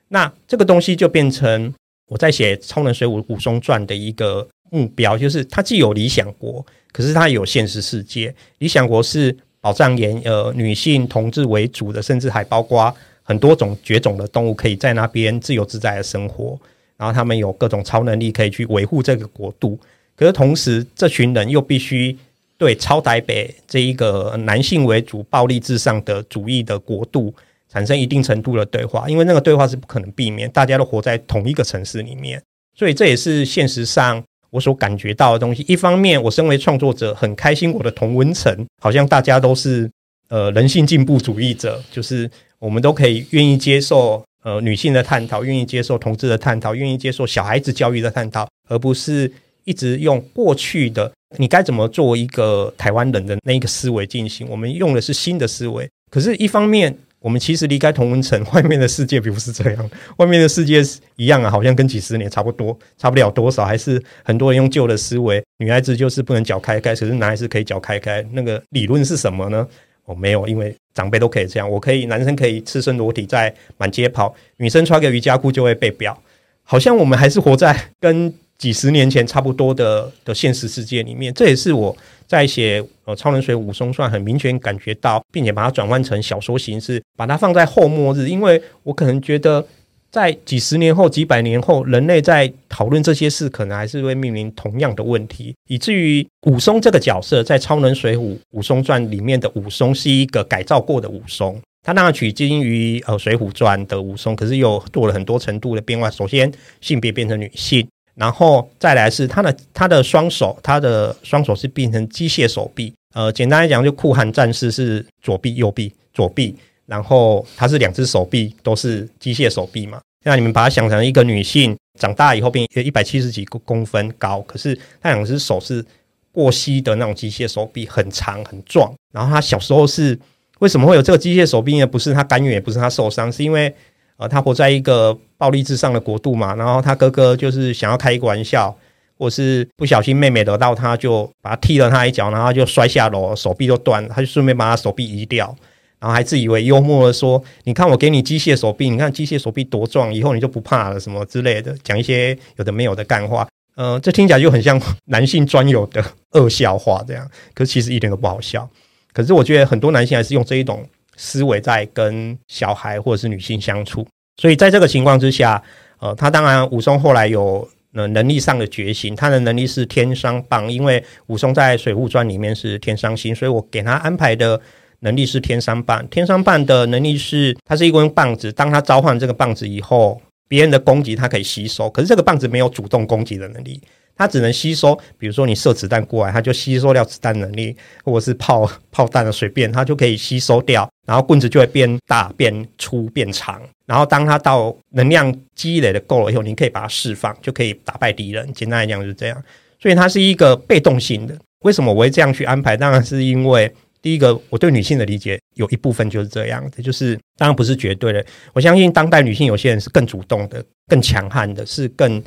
那这个东西就变成我在写《超能水浒武松传》的一个目标，就是它既有理想国，可是它也有现实世界。理想国是保障严呃女性同志为主的，甚至还包括很多种绝种的动物可以在那边自由自在的生活，然后他们有各种超能力可以去维护这个国度。可是同时，这群人又必须。对超台北这一个男性为主、暴力至上的主义的国度产生一定程度的对话，因为那个对话是不可能避免，大家都活在同一个城市里面，所以这也是现实上我所感觉到的东西。一方面，我身为创作者很开心，我的同温层好像大家都是呃人性进步主义者，就是我们都可以愿意接受呃女性的探讨，愿意接受同志的探讨，愿意接受小孩子教育的探讨，而不是一直用过去的。你该怎么做一个台湾人的那一个思维进行？我们用的是新的思维，可是，一方面我们其实离开同温层，外面的世界并不是这样。外面的世界是一样啊，好像跟几十年差不多，差不了多少，还是很多人用旧的思维。女孩子就是不能脚开开，可是男孩子可以脚开开。那个理论是什么呢？我、哦、没有，因为长辈都可以这样。我可以，男生可以赤身裸体在满街跑，女生穿个瑜伽裤就会被表。好像我们还是活在跟。几十年前差不多的的现实世界里面，这也是我在写呃《超能水武松传》很明显感觉到，并且把它转换成小说形式，把它放在后末日，因为我可能觉得在几十年后、几百年后，人类在讨论这些事，可能还是会面临同样的问题，以至于武松这个角色在《超能水浒武松传》里面的武松是一个改造过的武松，他那取经于呃《水浒传》的武松，可是又做了很多程度的变化。首先，性别变成女性。然后再来是他的他的双手，他的双手是变成机械手臂。呃，简单来讲，就酷寒战士是左臂右臂左臂，然后他是两只手臂都是机械手臂嘛。那你们把它想成一个女性长大以后变一百七十几公分高，可是他两只手是过膝的那种机械手臂，很长很壮。然后他小时候是为什么会有这个机械手臂呢？不是他甘愿，也不是他受伤，是因为。呃，他活在一个暴力至上的国度嘛，然后他哥哥就是想要开一个玩笑，或是不小心妹妹惹到他，就把他踢了他一脚，然后就摔下楼，手臂就断了，他就顺便把他手臂移掉，然后还自以为幽默的说：“你看我给你机械手臂，你看机械手臂多壮，以后你就不怕了什么之类的，讲一些有的没有的干话。”呃，这听起来就很像男性专有的 恶笑话这样，可是其实一点都不好笑。可是我觉得很多男性还是用这一种。思维在跟小孩或者是女性相处，所以在这个情况之下，呃，他当然武松后来有呃能力上的觉醒，他的能力是天伤棒，因为武松在《水浒传》里面是天伤星，所以我给他安排的能力是天伤棒。天伤棒的能力是，它是一根棒子，当他召唤这个棒子以后，别人的攻击，他可以吸收，可是这个棒子没有主动攻击的能力，它只能吸收。比如说你射子弹过来，它就吸收掉子弹能力，或者是炮炮弹的随便，它就可以吸收掉，然后棍子就会变大、变粗、变长。然后当它到能量积累的够了以后，你可以把它释放，就可以打败敌人。简单来讲就是这样，所以它是一个被动性的。为什么我会这样去安排？当然是因为。第一个，我对女性的理解有一部分就是这样的，就是当然不是绝对的。我相信当代女性有些人是更主动的、更强悍的，是更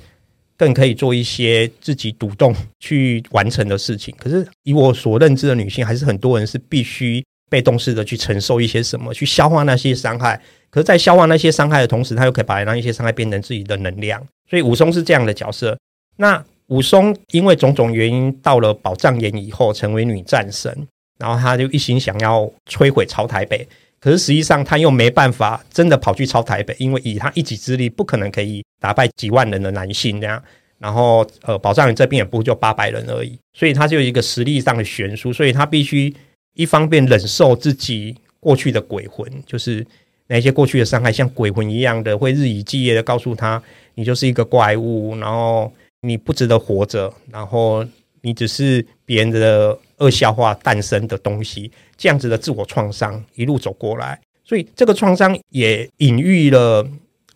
更可以做一些自己主动去完成的事情。可是以我所认知的女性，还是很多人是必须被动式的去承受一些什么，去消化那些伤害。可是，在消化那些伤害的同时，她又可以把那一些伤害变成自己的能量。所以武松是这样的角色。那武松因为种种原因，到了宝藏岩以后，成为女战神。然后他就一心想要摧毁朝台北，可是实际上他又没办法真的跑去超台北，因为以他一己之力不可能可以打败几万人的男性这样。然后呃，宝藏人这边也不就八百人而已，所以他就有一个实力上的悬殊，所以他必须一方面忍受自己过去的鬼魂，就是那些过去的伤害，像鬼魂一样的会日以继夜的告诉他，你就是一个怪物，然后你不值得活着，然后你只是别人的。恶笑话诞生的东西，这样子的自我创伤一路走过来，所以这个创伤也隐喻了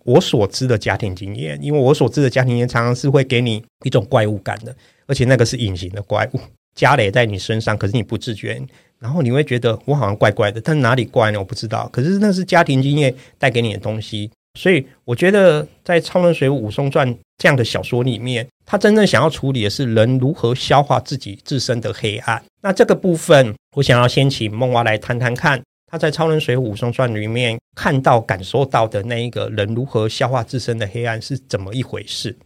我所知的家庭经验。因为我所知的家庭经验常常是会给你一种怪物感的，而且那个是隐形的怪物，家累在你身上，可是你不自觉，然后你会觉得我好像怪怪的，但哪里怪呢？我不知道。可是那是家庭经验带给你的东西。所以我觉得，在《超能水浒武松传》这样的小说里面，他真正想要处理的是人如何消化自己自身的黑暗。那这个部分，我想要先请梦蛙来谈谈看，他在《超能水浒传》里面看到、感受到的那一个人如何消化自身的黑暗是怎么一回事。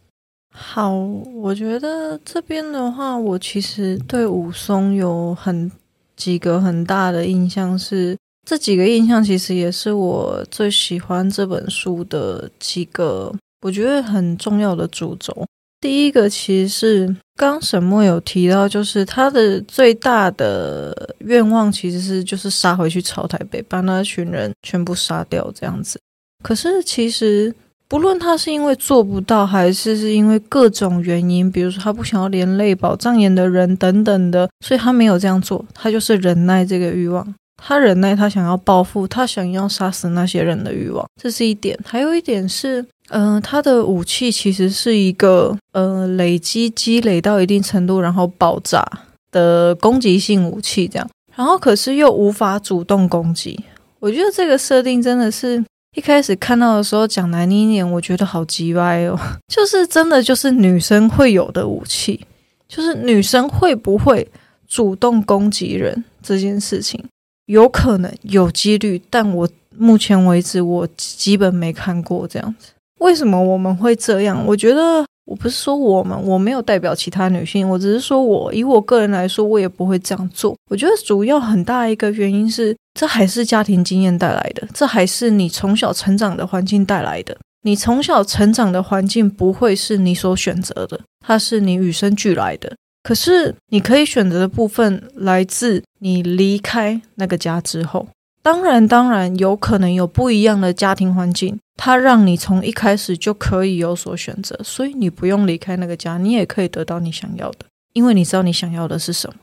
好，我觉得这边的话，我其实对武松有很几个很大的印象是。这几个印象其实也是我最喜欢这本书的几个我觉得很重要的主轴。第一个其实是刚沈墨有提到，就是他的最大的愿望其实是就是杀回去朝台北，把那群人全部杀掉这样子。可是其实不论他是因为做不到，还是是因为各种原因，比如说他不想要连累宝藏岩的人等等的，所以他没有这样做，他就是忍耐这个欲望。他忍耐，他想要报复，他想要杀死那些人的欲望，这是一点。还有一点是，嗯、呃，他的武器其实是一个呃累积积累到一定程度，然后爆炸的攻击性武器，这样。然后可是又无法主动攻击。我觉得这个设定真的是一开始看到的时候讲难听点，我觉得好鸡歪哦，就是真的就是女生会有的武器，就是女生会不会主动攻击人这件事情。有可能有几率，但我目前为止我基本没看过这样子。为什么我们会这样？我觉得我不是说我们，我没有代表其他女性，我只是说我以我个人来说，我也不会这样做。我觉得主要很大一个原因是，这还是家庭经验带来的，这还是你从小成长的环境带来的。你从小成长的环境不会是你所选择的，它是你与生俱来的。可是，你可以选择的部分来自你离开那个家之后。当然，当然有可能有不一样的家庭环境，它让你从一开始就可以有所选择，所以你不用离开那个家，你也可以得到你想要的，因为你知道你想要的是什么。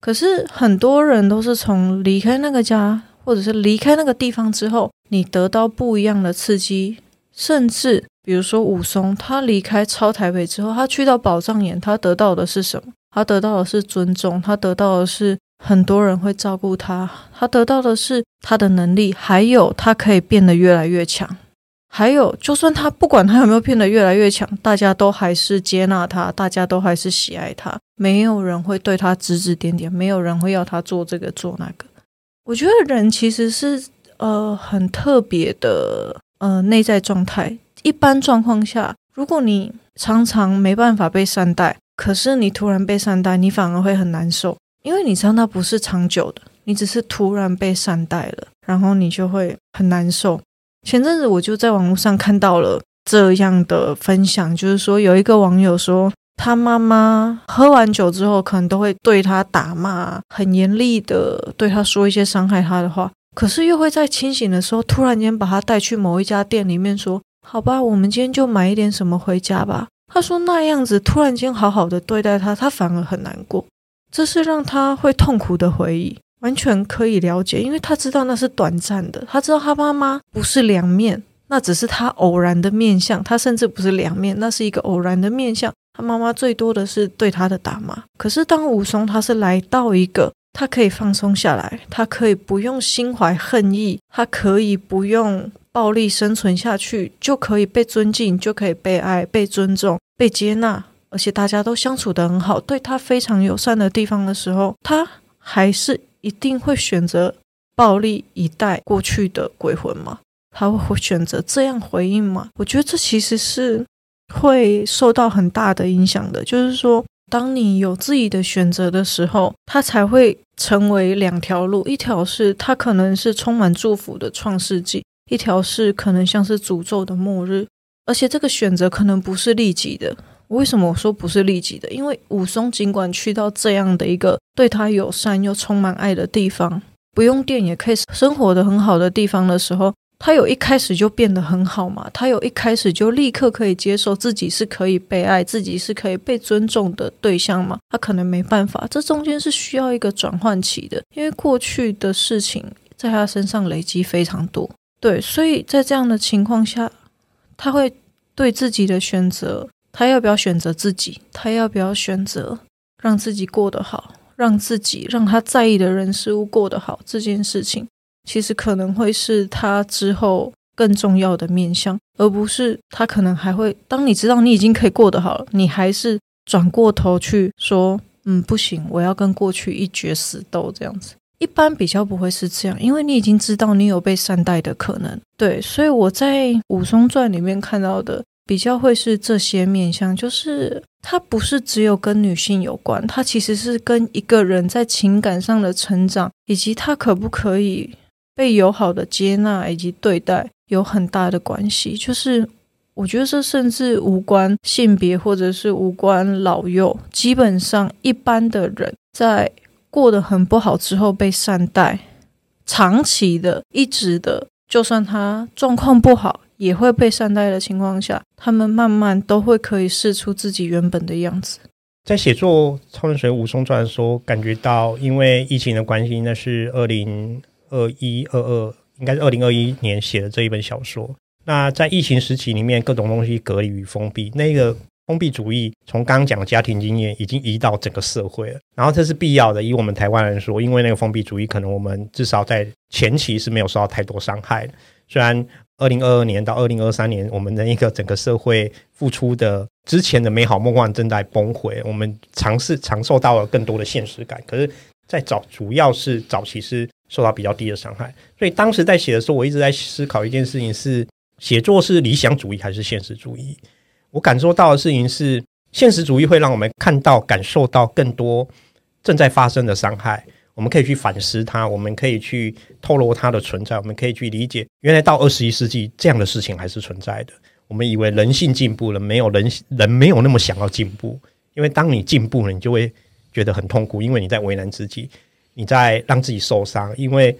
可是，很多人都是从离开那个家，或者是离开那个地方之后，你得到不一样的刺激，甚至比如说武松，他离开超台北之后，他去到宝藏岩，他得到的是什么？他得到的是尊重，他得到的是很多人会照顾他，他得到的是他的能力，还有他可以变得越来越强。还有，就算他不管他有没有变得越来越强，大家都还是接纳他，大家都还是喜爱他，没有人会对他指指点点，没有人会要他做这个做那个。我觉得人其实是呃很特别的呃内在状态。一般状况下，如果你常常没办法被善待。可是你突然被善待，你反而会很难受，因为你知道它不是长久的，你只是突然被善待了，然后你就会很难受。前阵子我就在网络上看到了这样的分享，就是说有一个网友说，他妈妈喝完酒之后，可能都会对他打骂，很严厉的对他说一些伤害他的话，可是又会在清醒的时候突然间把他带去某一家店里面说，好吧，我们今天就买一点什么回家吧。他说那样子突然间好好的对待他，他反而很难过，这是让他会痛苦的回忆，完全可以了解，因为他知道那是短暂的，他知道他妈妈不是两面，那只是他偶然的面相，他甚至不是两面，那是一个偶然的面相。他妈妈最多的是对他的打骂，可是当武松他是来到一个他可以放松下来，他可以不用心怀恨意，他可以不用暴力生存下去，就可以被尊敬，就可以被爱、被尊重、被接纳，而且大家都相处得很好，对他非常友善的地方的时候，他还是一定会选择暴力以待过去的鬼魂吗？他会选择这样回应吗？我觉得这其实是。会受到很大的影响的，就是说，当你有自己的选择的时候，它才会成为两条路，一条是它可能是充满祝福的创世纪，一条是可能像是诅咒的末日，而且这个选择可能不是立即的。为什么我说不是利己的？因为武松尽管去到这样的一个对他友善又充满爱的地方，不用电也可以生活得很好的地方的时候。他有一开始就变得很好吗？他有一开始就立刻可以接受自己是可以被爱、自己是可以被尊重的对象吗？他可能没办法，这中间是需要一个转换期的，因为过去的事情在他身上累积非常多。对，所以在这样的情况下，他会对自己的选择，他要不要选择自己？他要不要选择让自己过得好，让自己让他在意的人事物过得好这件事情？其实可能会是他之后更重要的面向，而不是他可能还会。当你知道你已经可以过得好了，你还是转过头去说：“嗯，不行，我要跟过去一决死斗。”这样子，一般比较不会是这样，因为你已经知道你有被善待的可能。对，所以我在《武松传》里面看到的比较会是这些面向，就是他不是只有跟女性有关，他其实是跟一个人在情感上的成长，以及他可不可以。被友好的接纳以及对待有很大的关系，就是我觉得这甚至无关性别或者是无关老幼，基本上一般的人在过得很不好之后被善待，长期的、一直的，就算他状况不好也会被善待的情况下，他们慢慢都会可以释出自己原本的样子。在写作《超人水浒武松传》的时候，感觉到因为疫情的关系，那是二零。二一二二应该是二零二一年写的这一本小说。那在疫情时期里面，各种东西隔离与封闭，那个封闭主义从刚刚讲的家庭经验已经移到整个社会了。然后这是必要的，以我们台湾人说，因为那个封闭主义，可能我们至少在前期是没有受到太多伤害的。虽然二零二二年到二零二三年，我们的一个整个社会付出的之前的美好梦幻正在崩毁，我们尝试尝受到了更多的现实感。可是，在早主要是早期是。受到比较低的伤害，所以当时在写的时候，我一直在思考一件事情：是写作是理想主义还是现实主义？我感受到的事情是，现实主义会让我们看到、感受到更多正在发生的伤害，我们可以去反思它，我们可以去透露它的存在，我们可以去理解，原来到二十一世纪这样的事情还是存在的。我们以为人性进步了，没有人人没有那么想要进步，因为当你进步了，你就会觉得很痛苦，因为你在为难自己。你在让自己受伤，因为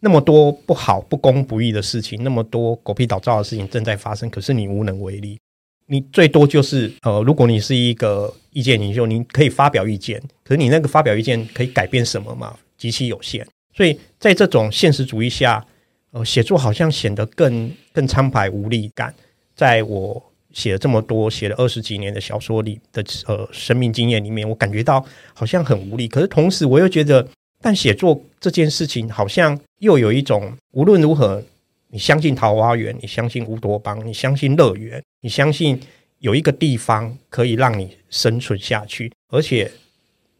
那么多不好、不公不义的事情，那么多狗屁倒灶的事情正在发生，可是你无能为力。你最多就是呃，如果你是一个意见领袖，你可以发表意见，可是你那个发表意见可以改变什么吗？极其有限。所以在这种现实主义下，呃，写作好像显得更更苍白无力感。在我写了这么多、写了二十几年的小说里的呃生命经验里面，我感觉到好像很无力。可是同时，我又觉得。但写作这件事情，好像又有一种无论如何，你相信桃花源，你相信乌托邦，你相信乐园，你相信有一个地方可以让你生存下去，而且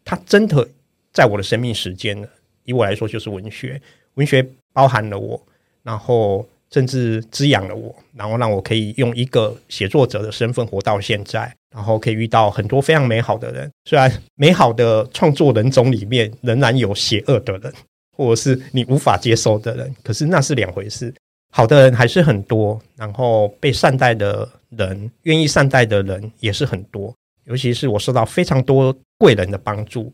它真的在我的生命时间呢。以我来说，就是文学，文学包含了我，然后。甚至滋养了我，然后让我可以用一个写作者的身份活到现在，然后可以遇到很多非常美好的人。虽然美好的创作人种里面仍然有邪恶的人，或者是你无法接受的人，可是那是两回事。好的人还是很多，然后被善待的人，愿意善待的人也是很多。尤其是我受到非常多贵人的帮助，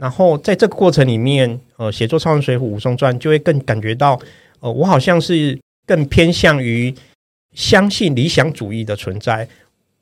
然后在这个过程里面，呃，写作《超人水浒武松传》就会更感觉到，呃，我好像是。更偏向于相信理想主义的存在，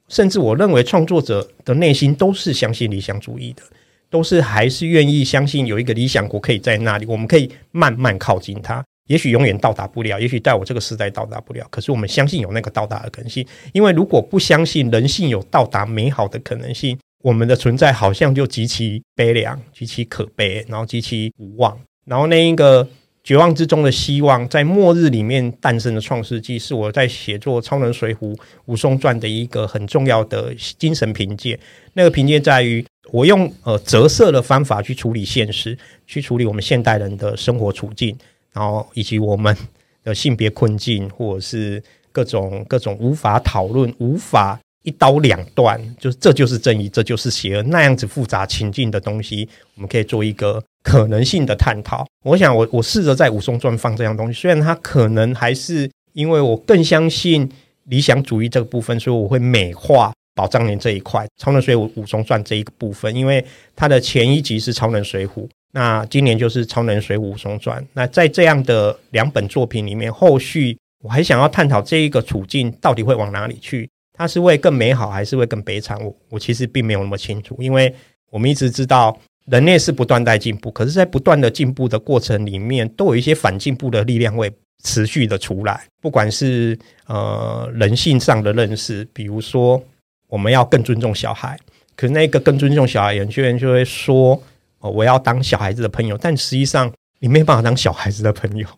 甚至我认为创作者的内心都是相信理想主义的，都是还是愿意相信有一个理想国可以在那里，我们可以慢慢靠近它。也许永远到达不了，也许在我这个时代到达不了，可是我们相信有那个到达的可能性。因为如果不相信人性有到达美好的可能性，我们的存在好像就极其悲凉、极其可悲，然后极其无望。然后那一个绝望之中的希望，在末日里面诞生的创世纪，是我在写作《超能水浒武松传》的一个很重要的精神凭借。那个凭借在于，我用呃折射的方法去处理现实，去处理我们现代人的生活处境。然后以及我们的性别困境，或者是各种各种无法讨论、无法一刀两断，就是这就是正义，这就是邪恶那样子复杂情境的东西，我们可以做一个可能性的探讨。我想我，我试着在武松传放这样东西，虽然它可能还是因为我更相信理想主义这个部分，所以我会美化宝藏年这一块，超能水浒武松传这一个部分，因为它的前一集是超能水浒。那今年就是《超能水浒武松传》。那在这样的两本作品里面，后续我还想要探讨这一个处境到底会往哪里去？它是会更美好，还是会更悲惨？我我其实并没有那么清楚，因为我们一直知道人类是不断在进步，可是，在不断的进步的过程里面，都有一些反进步的力量会持续的出来。不管是呃人性上的认识，比如说我们要更尊重小孩，可是那个更尊重小孩，有些人就会说。我要当小孩子的朋友，但实际上你没办法当小孩子的朋友。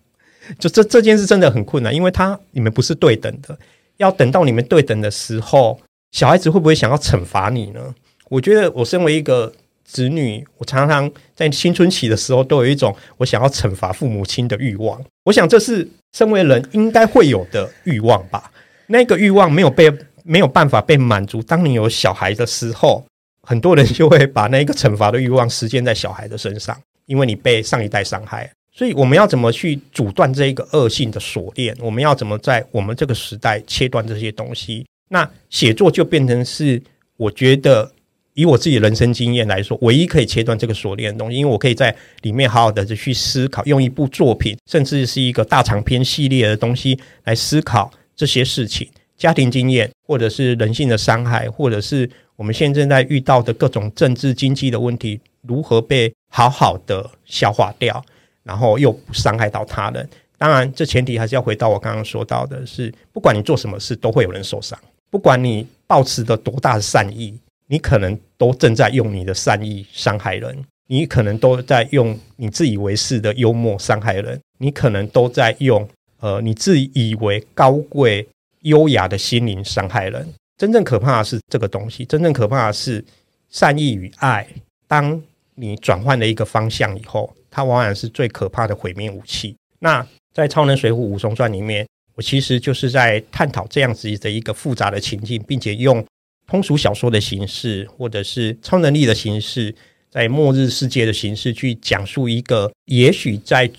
就这这件事真的很困难，因为他你们不是对等的。要等到你们对等的时候，小孩子会不会想要惩罚你呢？我觉得我身为一个子女，我常常在青春期的时候都有一种我想要惩罚父母亲的欲望。我想这是身为人应该会有的欲望吧。那个欲望没有被没有办法被满足。当你有小孩的时候。很多人就会把那个惩罚的欲望实践在小孩的身上，因为你被上一代伤害，所以我们要怎么去阻断这一个恶性的锁链？我们要怎么在我们这个时代切断这些东西？那写作就变成是我觉得以我自己人生经验来说，唯一可以切断这个锁链的东西，因为我可以在里面好好的去思考，用一部作品，甚至是一个大长篇系列的东西来思考这些事情，家庭经验，或者是人性的伤害，或者是。我们现在正在遇到的各种政治经济的问题，如何被好好的消化掉，然后又不伤害到他人？当然，这前提还是要回到我刚刚说到的是，不管你做什么事，都会有人受伤。不管你抱持的多大的善意，你可能都正在用你的善意伤害人。你可能都在用你自以为是的幽默伤害人。你可能都在用呃你自以为高贵优雅的心灵伤害人。真正可怕的是这个东西，真正可怕的是善意与爱。当你转换了一个方向以后，它往往是最可怕的毁灭武器。那在《超能水浒武松传》里面，我其实就是在探讨这样子的一个复杂的情境，并且用通俗小说的形式，或者是超能力的形式，在末日世界的形式去讲述一个也许在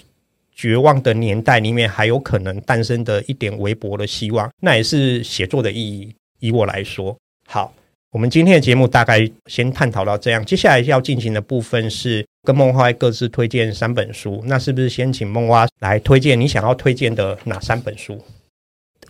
绝望的年代里面还有可能诞生的一点微薄的希望。那也是写作的意义。以我来说，好，我们今天的节目大概先探讨到这样。接下来要进行的部分是跟梦蛙各自推荐三本书。那是不是先请梦蛙来推荐你想要推荐的哪三本书？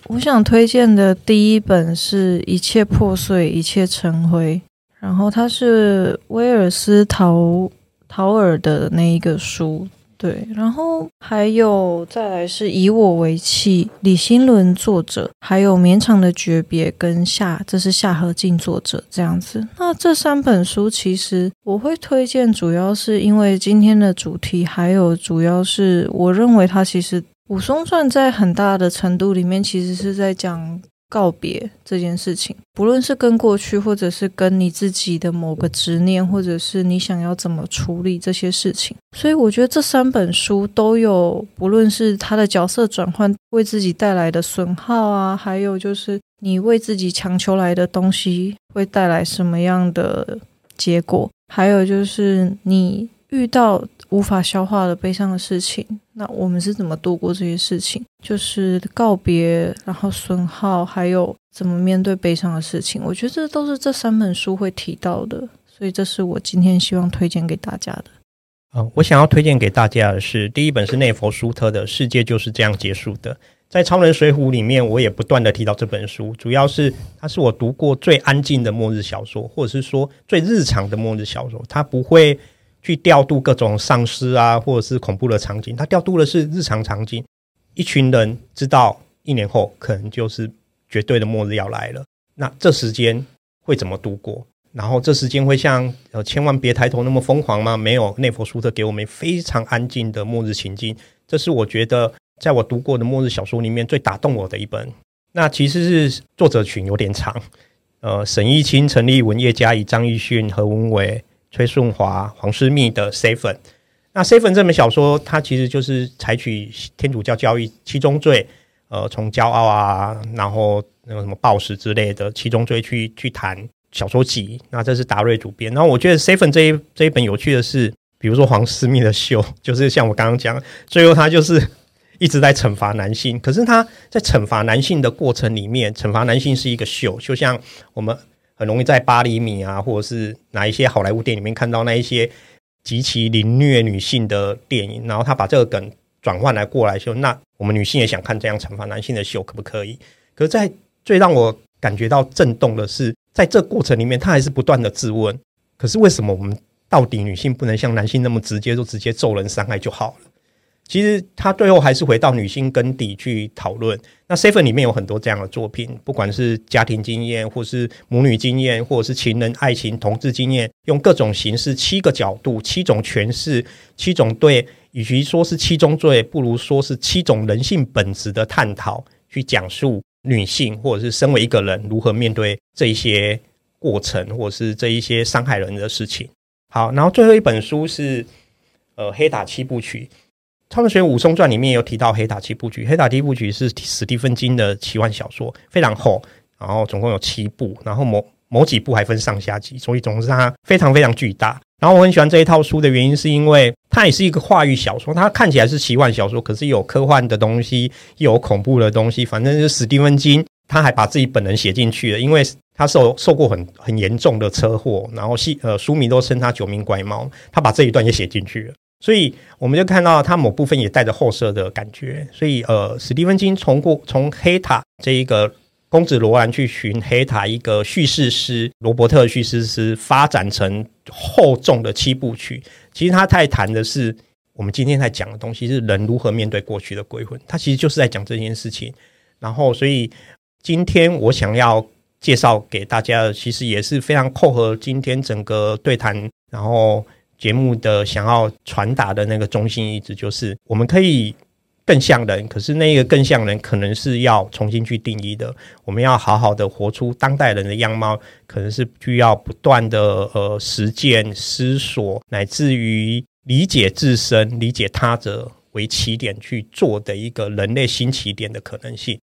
我想推荐的第一本是一切破碎，一切成灰。然后它是威尔斯陶陶尔的那一个书。对，然后还有再来是以我为器，李新伦作者，还有绵长的诀别跟夏，这是夏河静作者这样子。那这三本书其实我会推荐，主要是因为今天的主题，还有主要是我认为它其实武松传在很大的程度里面其实是在讲。告别这件事情，不论是跟过去，或者是跟你自己的某个执念，或者是你想要怎么处理这些事情，所以我觉得这三本书都有，不论是他的角色转换为自己带来的损耗啊，还有就是你为自己强求来的东西会带来什么样的结果，还有就是你遇到无法消化的悲伤的事情。那我们是怎么度过这些事情？就是告别，然后损耗，还有怎么面对悲伤的事情。我觉得这都是这三本书会提到的，所以这是我今天希望推荐给大家的。嗯，我想要推荐给大家的是第一本是内佛舒特的《世界就是这样结束的》，在《超人水浒》里面，我也不断的提到这本书，主要是它是我读过最安静的末日小说，或者是说最日常的末日小说。它不会去调度各种丧尸啊，或者是恐怖的场景，它调度的是日常场景。一群人知道一年后可能就是绝对的末日要来了，那这时间会怎么度过？然后这时间会像呃千万别抬头那么疯狂吗？没有，内弗舒特给我们非常安静的末日情境，这是我觉得。在我读过的末日小说里面，最打动我的一本。那其实是作者群有点长，呃，沈奕清、陈立文、叶嘉怡、张亦绚、何文伟、崔顺华、黄诗密的《Seven》。那《Seven》这本小说，它其实就是采取天主教教义七宗罪，呃，从骄傲啊，然后那个什么暴食之类的七宗罪去去谈小说集。那这是达瑞主编。然后我觉得《Seven》这一这一本有趣的是，比如说黄诗密的秀，就是像我刚刚讲，最后他就是。一直在惩罚男性，可是他在惩罚男性的过程里面，惩罚男性是一个秀，就像我们很容易在八厘米啊，或者是哪一些好莱坞电影里面看到那一些极其凌虐女性的电影，然后他把这个梗转换来过来秀，那我们女性也想看这样惩罚男性的秀，可不可以？可是，在最让我感觉到震动的是，在这过程里面，他还是不断的质问：可是为什么我们到底女性不能像男性那么直接，就直接揍人伤害就好了？其实他最后还是回到女性根底去讨论。那 Seven 里面有很多这样的作品，不管是家庭经验，或是母女经验，或者是情人、爱情、同志经验，用各种形式、七个角度、七种诠释、七种对，与其说是七宗罪，不如说是七种人性本质的探讨，去讲述女性或者是身为一个人如何面对这一些过程，或者是这一些伤害人的事情。好，然后最后一本书是呃《黑塔七部曲》。《超能水浒武松传》里面有提到《黑塔七部曲》，《黑塔七部曲》是史蒂芬金的奇幻小说，非常厚，然后总共有七部，然后某某几部还分上下集，所以总之它非常非常巨大。然后我很喜欢这一套书的原因，是因为它也是一个话语小说，它看起来是奇幻小说，可是有科幻的东西，又有恐怖的东西，反正就是史蒂芬金他还把自己本人写进去了，因为他受受过很很严重的车祸，然后戏呃书迷都称他九命怪猫，他把这一段也写进去了。所以我们就看到他某部分也带着后设的感觉。所以呃，史蒂芬金从过从黑塔这一个公子罗兰去寻黑塔一个叙事诗罗伯特叙事诗发展成厚重的七部曲。其实他在谈的是我们今天在讲的东西，是人如何面对过去的鬼魂。他其实就是在讲这件事情。然后，所以今天我想要介绍给大家的，其实也是非常扣合今天整个对谈。然后。节目的想要传达的那个中心意志，就是我们可以更像人，可是那个更像人，可能是要重新去定义的。我们要好好的活出当代人的样貌，可能是需要不断的呃实践、思索，乃至于理解自身、理解他者为起点去做的一个人类新起点的可能性。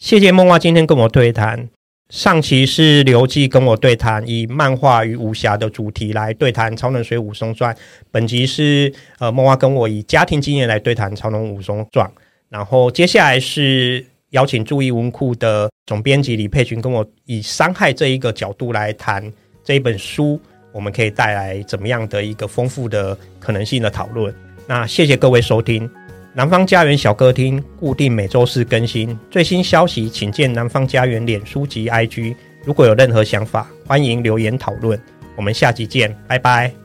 谢谢梦蛙今天跟我对谈。上期是刘季跟我对谈，以漫画与武侠的主题来对谈《超能水武松传》。本集是呃梦蛙跟我以家庭经验来对谈《超能武松传》。然后接下来是邀请注意文库的总编辑李佩群跟我以伤害这一个角度来谈这一本书，我们可以带来怎么样的一个丰富的可能性的讨论。那谢谢各位收听。南方家园小歌厅固定每周四更新最新消息，请见南方家园脸书及 IG。如果有任何想法，欢迎留言讨论。我们下集见，拜拜。